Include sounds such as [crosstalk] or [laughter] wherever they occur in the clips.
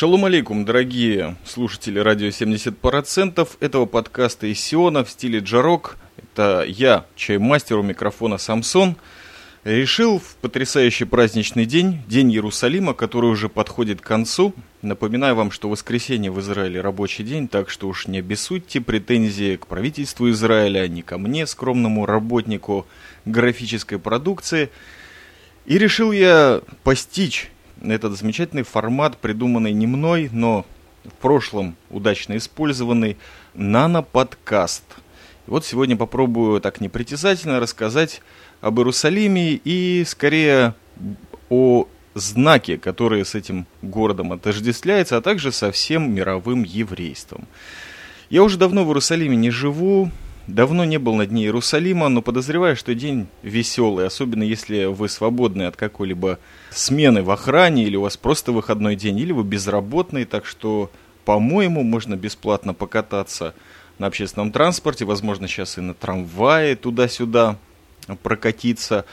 Шалом алейкум, дорогие слушатели радио 70% этого подкаста из Сиона в стиле джарок. Это я, чаймастер у микрофона Самсон. Решил в потрясающий праздничный день, День Иерусалима, который уже подходит к концу. Напоминаю вам, что воскресенье в Израиле рабочий день, так что уж не обессудьте претензии к правительству Израиля, не ко мне, скромному работнику графической продукции. И решил я постичь этот замечательный формат, придуманный не мной, но в прошлом удачно использованный нано-подкаст. вот сегодня попробую так непритязательно рассказать об Иерусалиме и скорее о знаке, которые с этим городом отождествляются, а также со всем мировым еврейством. Я уже давно в Иерусалиме не живу, Давно не был на дне Иерусалима, но подозреваю, что день веселый, особенно если вы свободны от какой-либо смены в охране, или у вас просто выходной день, или вы безработный, так что, по-моему, можно бесплатно покататься на общественном транспорте, возможно, сейчас и на трамвае туда-сюда прокатиться.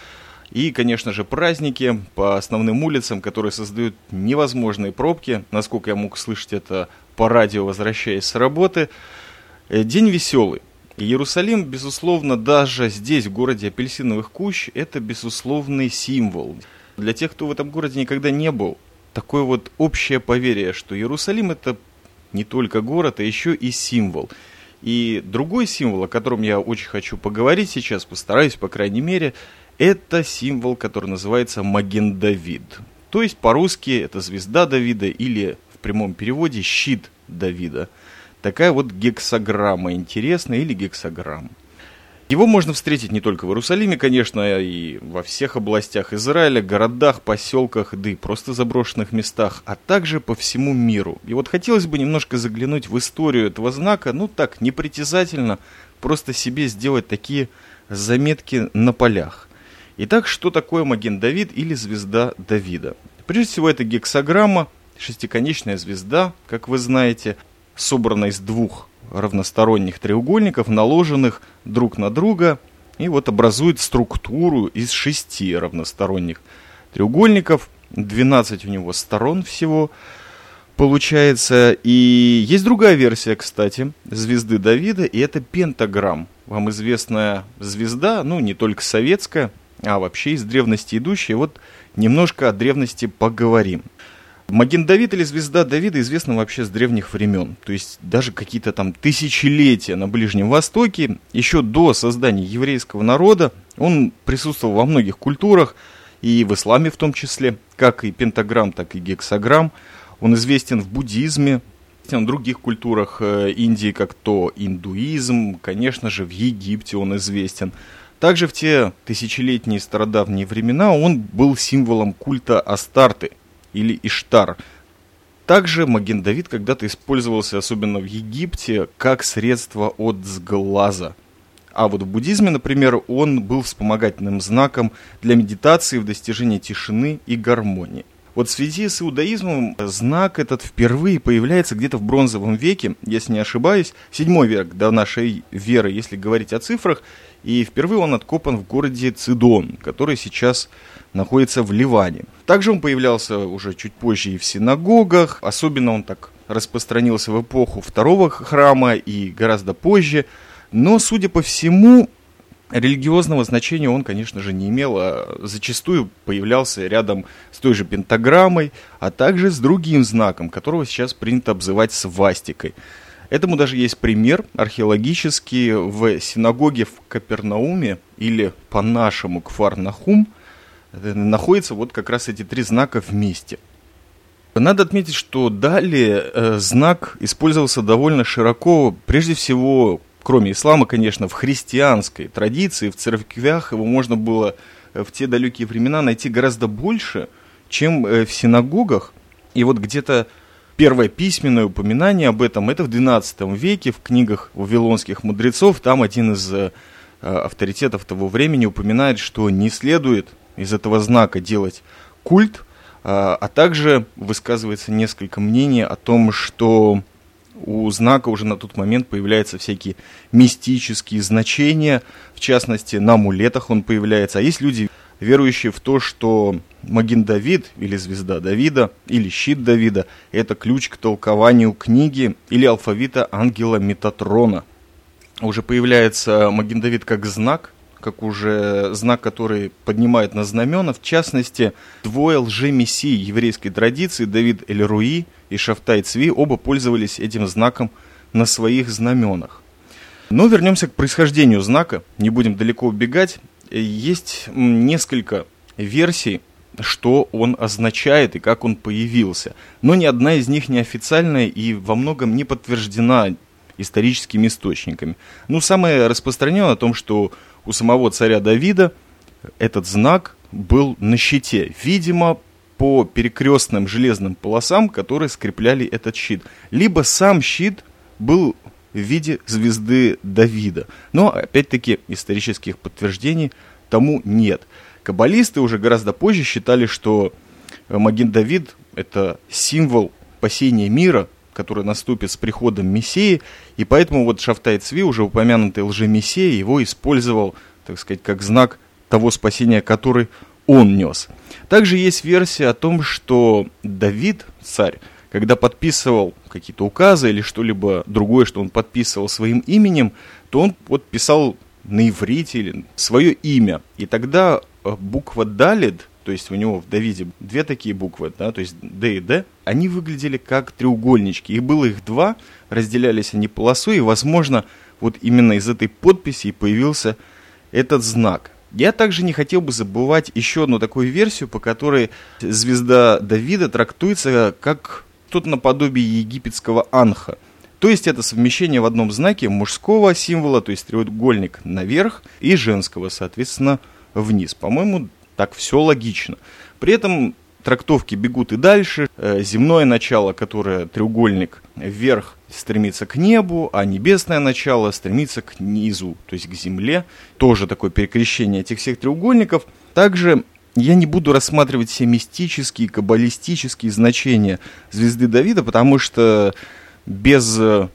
И, конечно же, праздники по основным улицам, которые создают невозможные пробки. Насколько я мог слышать это по радио, возвращаясь с работы. Э, день веселый. Иерусалим, безусловно, даже здесь, в городе апельсиновых кущ, это безусловный символ. Для тех, кто в этом городе никогда не был, такое вот общее поверье, что Иерусалим это не только город, а еще и символ. И другой символ, о котором я очень хочу поговорить сейчас, постараюсь, по крайней мере, это символ, который называется Маген Давид. То есть по-русски это звезда Давида или в прямом переводе щит Давида – Такая вот гексограмма интересная или гексограмма. Его можно встретить не только в Иерусалиме, конечно, и во всех областях Израиля, городах, поселках, да и просто заброшенных местах, а также по всему миру. И вот хотелось бы немножко заглянуть в историю этого знака, ну так, непритязательно, просто себе сделать такие заметки на полях. Итак, что такое Маген Давид или звезда Давида? Прежде всего, это гексограмма, шестиконечная звезда, как вы знаете, собрана из двух равносторонних треугольников, наложенных друг на друга, и вот образует структуру из шести равносторонних треугольников. 12 у него сторон всего получается. И есть другая версия, кстати, звезды Давида, и это пентаграмм. Вам известная звезда, ну, не только советская, а вообще из древности идущая. Вот немножко о древности поговорим. Маген Давид или звезда Давида известна вообще с древних времен. То есть даже какие-то там тысячелетия на Ближнем Востоке, еще до создания еврейского народа, он присутствовал во многих культурах, и в исламе в том числе, как и пентаграмм, так и гексаграмм. Он известен в буддизме, в других культурах э, Индии, как то индуизм, конечно же, в Египте он известен. Также в те тысячелетние стародавние времена он был символом культа Астарты – или Иштар. Также Маген Давид когда-то использовался, особенно в Египте, как средство от сглаза. А вот в буддизме, например, он был вспомогательным знаком для медитации в достижении тишины и гармонии. Вот в связи с иудаизмом знак этот впервые появляется где-то в бронзовом веке, если не ошибаюсь, седьмой век до нашей веры, если говорить о цифрах, и впервые он откопан в городе Цидон, который сейчас находится в Ливане. Также он появлялся уже чуть позже и в синагогах, особенно он так распространился в эпоху второго храма и гораздо позже. Но, судя по всему, религиозного значения он, конечно же, не имел, а зачастую появлялся рядом с той же пентаграммой, а также с другим знаком, которого сейчас принято обзывать свастикой. Этому даже есть пример археологический в синагоге в Капернауме или по-нашему Кфар-Нахум находятся вот как раз эти три знака вместе. Надо отметить, что далее э, знак использовался довольно широко, прежде всего, кроме ислама, конечно, в христианской традиции, в церквях его можно было э, в те далекие времена найти гораздо больше, чем э, в синагогах. И вот где-то первое письменное упоминание об этом, это в XII веке в книгах вавилонских мудрецов, там один из э, авторитетов того времени упоминает, что не следует из этого знака делать культ, а, а также высказывается несколько мнений о том, что у знака уже на тот момент появляются всякие мистические значения, в частности, на амулетах он появляется. А есть люди, верующие в то, что Магин Давид или звезда Давида или щит Давида – это ключ к толкованию книги или алфавита ангела Метатрона. Уже появляется Магин Давид как знак, как уже знак, который поднимает на знамена. В частности, двое лжемессий еврейской традиции, Давид Эль-Руи и Шафтай Цви, оба пользовались этим знаком на своих знаменах. Но вернемся к происхождению знака, не будем далеко убегать. Есть несколько версий, что он означает и как он появился. Но ни одна из них не официальная и во многом не подтверждена историческими источниками. Ну, самое распространенное о том, что у самого царя Давида этот знак был на щите. Видимо, по перекрестным железным полосам, которые скрепляли этот щит. Либо сам щит был в виде звезды Давида. Но, опять-таки, исторических подтверждений тому нет. Каббалисты уже гораздо позже считали, что Маген Давид – это символ спасения мира, который наступит с приходом Мессии, и поэтому вот Шафтай Цви, уже упомянутый лжемессия, его использовал, так сказать, как знак того спасения, который он нес. Также есть версия о том, что Давид, царь, когда подписывал какие-то указы или что-либо другое, что он подписывал своим именем, то он вот писал на иврите или свое имя. И тогда э, буква Далид, то есть у него в Давиде две такие буквы, да, то есть Д и Д, они выглядели как треугольнички. И было их два, разделялись они полосой, и, возможно, вот именно из этой подписи появился этот знак. Я также не хотел бы забывать еще одну такую версию, по которой звезда Давида трактуется как что-то наподобие египетского анха. То есть это совмещение в одном знаке мужского символа, то есть треугольник наверх, и женского, соответственно, вниз. По-моему, так все логично. При этом трактовки бегут и дальше. Э, земное начало, которое треугольник вверх, стремится к небу, а небесное начало стремится к низу, то есть к земле. Тоже такое перекрещение этих всех треугольников. Также я не буду рассматривать все мистические, каббалистические значения звезды Давида, потому что без э,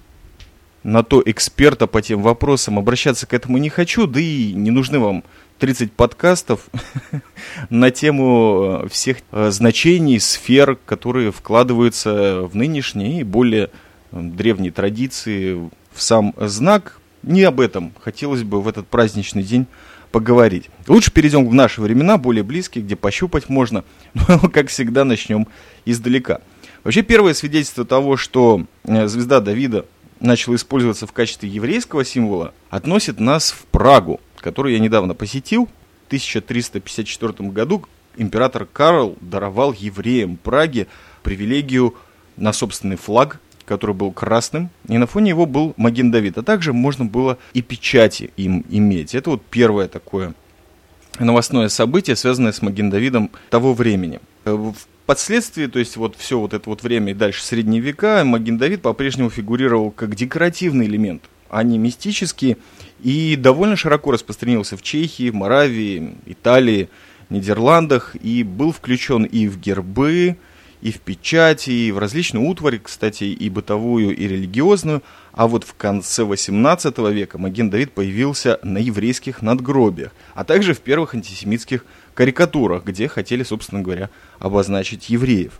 на то эксперта по тем вопросам обращаться к этому не хочу, да и не нужны вам 30 подкастов [laughs] на тему э, всех э, значений, сфер, которые вкладываются в нынешние и более древние традиции в сам знак. Не об этом хотелось бы в этот праздничный день поговорить. Лучше перейдем в наши времена, более близкие, где пощупать можно. [laughs] Но, как всегда, начнем издалека. Вообще, первое свидетельство того, что э, звезда Давида начала использоваться в качестве еврейского символа, относит нас в Прагу, которую я недавно посетил. В 1354 году император Карл даровал евреям Праге привилегию на собственный флаг который был красным, и на фоне его был Маген Давид. А также можно было и печати им иметь. Это вот первое такое новостное событие, связанное с Маген Давидом того времени. Впоследствии, то есть вот все вот это вот время и дальше средние века, Маген Давид по-прежнему фигурировал как декоративный элемент, а не мистический, и довольно широко распространился в Чехии, в Моравии, Италии, Нидерландах, и был включен и в гербы, и в печати, и в различную утварь, кстати, и бытовую, и религиозную. А вот в конце 18 века Маген Давид появился на еврейских надгробиях, а также в первых антисемитских карикатурах, где хотели, собственно говоря, обозначить евреев.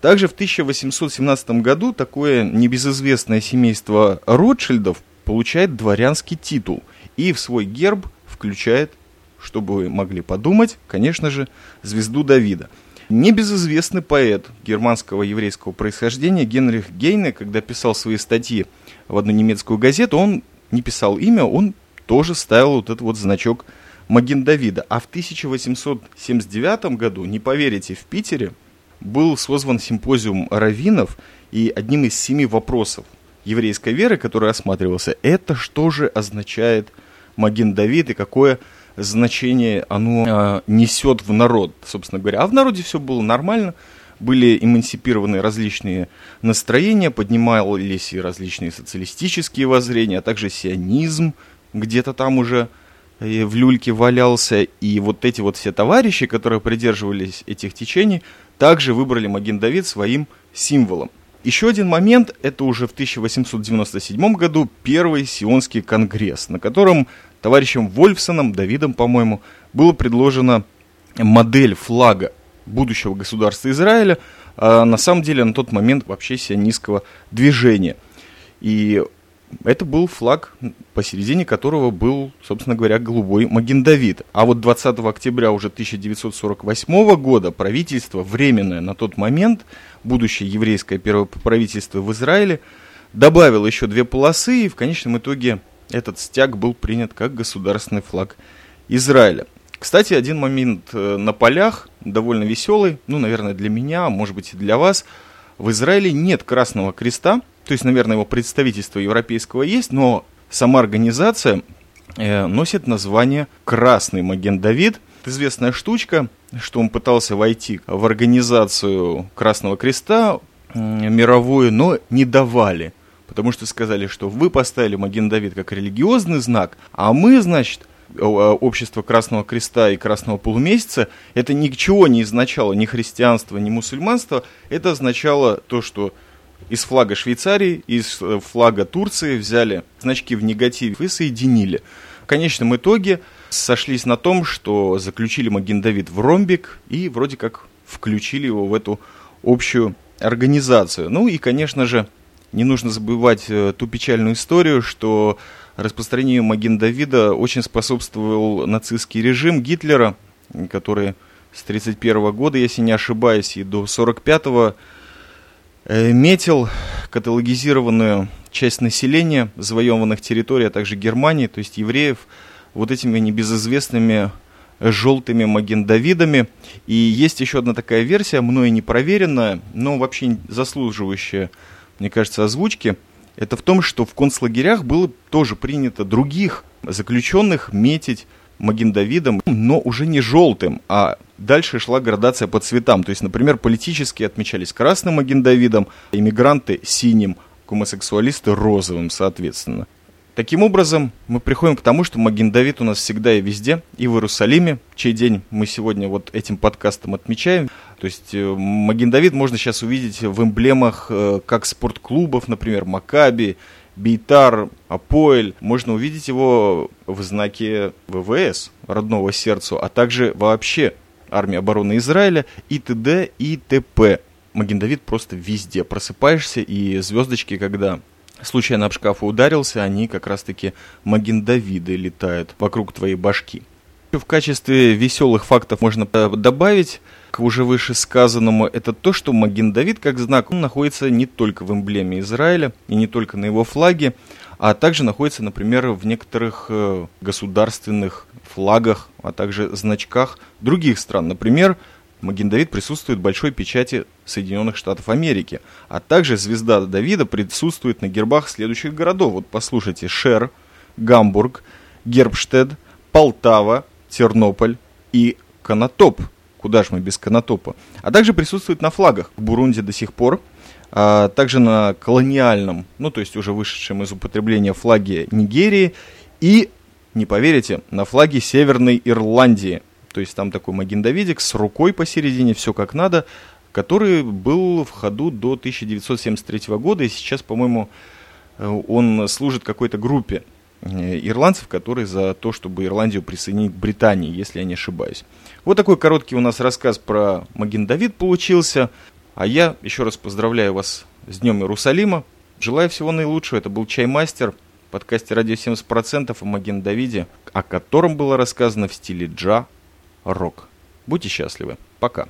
Также в 1817 году такое небезызвестное семейство Ротшильдов получает дворянский титул и в свой герб включает, чтобы вы могли подумать, конечно же, звезду Давида – Небезызвестный поэт германского еврейского происхождения Генрих Гейне, когда писал свои статьи в одну немецкую газету, он не писал имя, он тоже ставил вот этот вот значок Маген Давида. А в 1879 году, не поверите, в Питере был созван симпозиум раввинов, и одним из семи вопросов еврейской веры, который осматривался, это что же означает Маген Давид и какое значение оно э, несет в народ, собственно говоря. А в народе все было нормально, были эмансипированы различные настроения, поднимались и различные социалистические воззрения, а также сионизм где-то там уже в люльке валялся. И вот эти вот все товарищи, которые придерживались этих течений, также выбрали Маген Давид своим символом. Еще один момент, это уже в 1897 году первый Сионский конгресс, на котором товарищем Вольфсоном, Давидом, по-моему, было предложено модель флага будущего государства Израиля, а на самом деле на тот момент вообще сионистского движения. И это был флаг, посередине которого был, собственно говоря, голубой Магендавид. А вот 20 октября уже 1948 года правительство, временное на тот момент, будущее еврейское первое правительство в Израиле, добавило еще две полосы, и в конечном итоге этот стяг был принят как государственный флаг Израиля. Кстати, один момент э, на полях, довольно веселый, ну, наверное, для меня, а может быть и для вас. В Израиле нет Красного Креста, то есть, наверное, его представительство европейского есть, но сама организация э, носит название Красный Маген Давид. Это известная штучка, что он пытался войти в организацию Красного Креста мировую, но не давали. Потому что сказали, что вы поставили Маген Давид как религиозный знак, а мы, значит, общество Красного Креста и Красного Полумесяца, это ничего не означало, ни христианство, ни мусульманство, это означало то, что из флага Швейцарии, из э, флага Турции взяли значки в негатив и соединили. В конечном итоге сошлись на том, что заключили Маген Давид в ромбик и вроде как включили его в эту общую организацию. Ну и, конечно же, не нужно забывать э, ту печальную историю, что распространению Маген Давида очень способствовал нацистский режим Гитлера, который с 1931 года, если не ошибаюсь, и до 1945 э, метил каталогизированную часть населения завоеванных территорий, а также Германии, то есть евреев, вот этими небезызвестными желтыми Маген-Давидами. И есть еще одна такая версия, мною не проверенная, но вообще заслуживающая, мне кажется, озвучки – это в том, что в концлагерях было тоже принято других заключенных метить Магендавидом, но уже не желтым, а дальше шла градация по цветам. То есть, например, политически отмечались красным Магендавидом, иммигранты синим, гомосексуалисты розовым, соответственно. Таким образом, мы приходим к тому, что Маген Давид у нас всегда и везде, и в Иерусалиме, чей день мы сегодня вот этим подкастом отмечаем. То есть э, Маген Давид можно сейчас увидеть в эмблемах э, как спортклубов, например, Макаби, Бейтар, Апоэль. Можно увидеть его в знаке ВВС, родного сердцу, а также вообще армии обороны Израиля и т.д. и т.п. Маген Давид просто везде. Просыпаешься, и звездочки, когда случайно об шкафу ударился, они как раз-таки магендавиды летают вокруг твоей башки. В качестве веселых фактов можно добавить к уже выше сказанному, это то, что Маген Давид как знак, он находится не только в эмблеме Израиля и не только на его флаге, а также находится, например, в некоторых э, государственных флагах, а также значках других стран. Например, Маген Давид присутствует в большой печати Соединенных Штатов Америки. А также звезда Давида присутствует на гербах следующих городов. Вот послушайте, Шер, Гамбург, Гербштед, Полтава, Тернополь и Конотоп. Куда же мы без Конотопа? А также присутствует на флагах. В Бурунди до сих пор. А также на колониальном, ну то есть уже вышедшем из употребления флаге Нигерии. И, не поверите, на флаге Северной Ирландии – то есть там такой Магин с рукой посередине, все как надо, который был в ходу до 1973 года, и сейчас, по-моему, э, он служит какой-то группе э, ирландцев, которые за то, чтобы Ирландию присоединить к Британии, если я не ошибаюсь. Вот такой короткий у нас рассказ про Маген Давид получился. А я еще раз поздравляю вас с Днем Иерусалима. Желаю всего наилучшего. Это был Чаймастер, подкасте «Радио 70%» о Маген Давиде, о котором было рассказано в стиле джа рок. Будьте счастливы. Пока.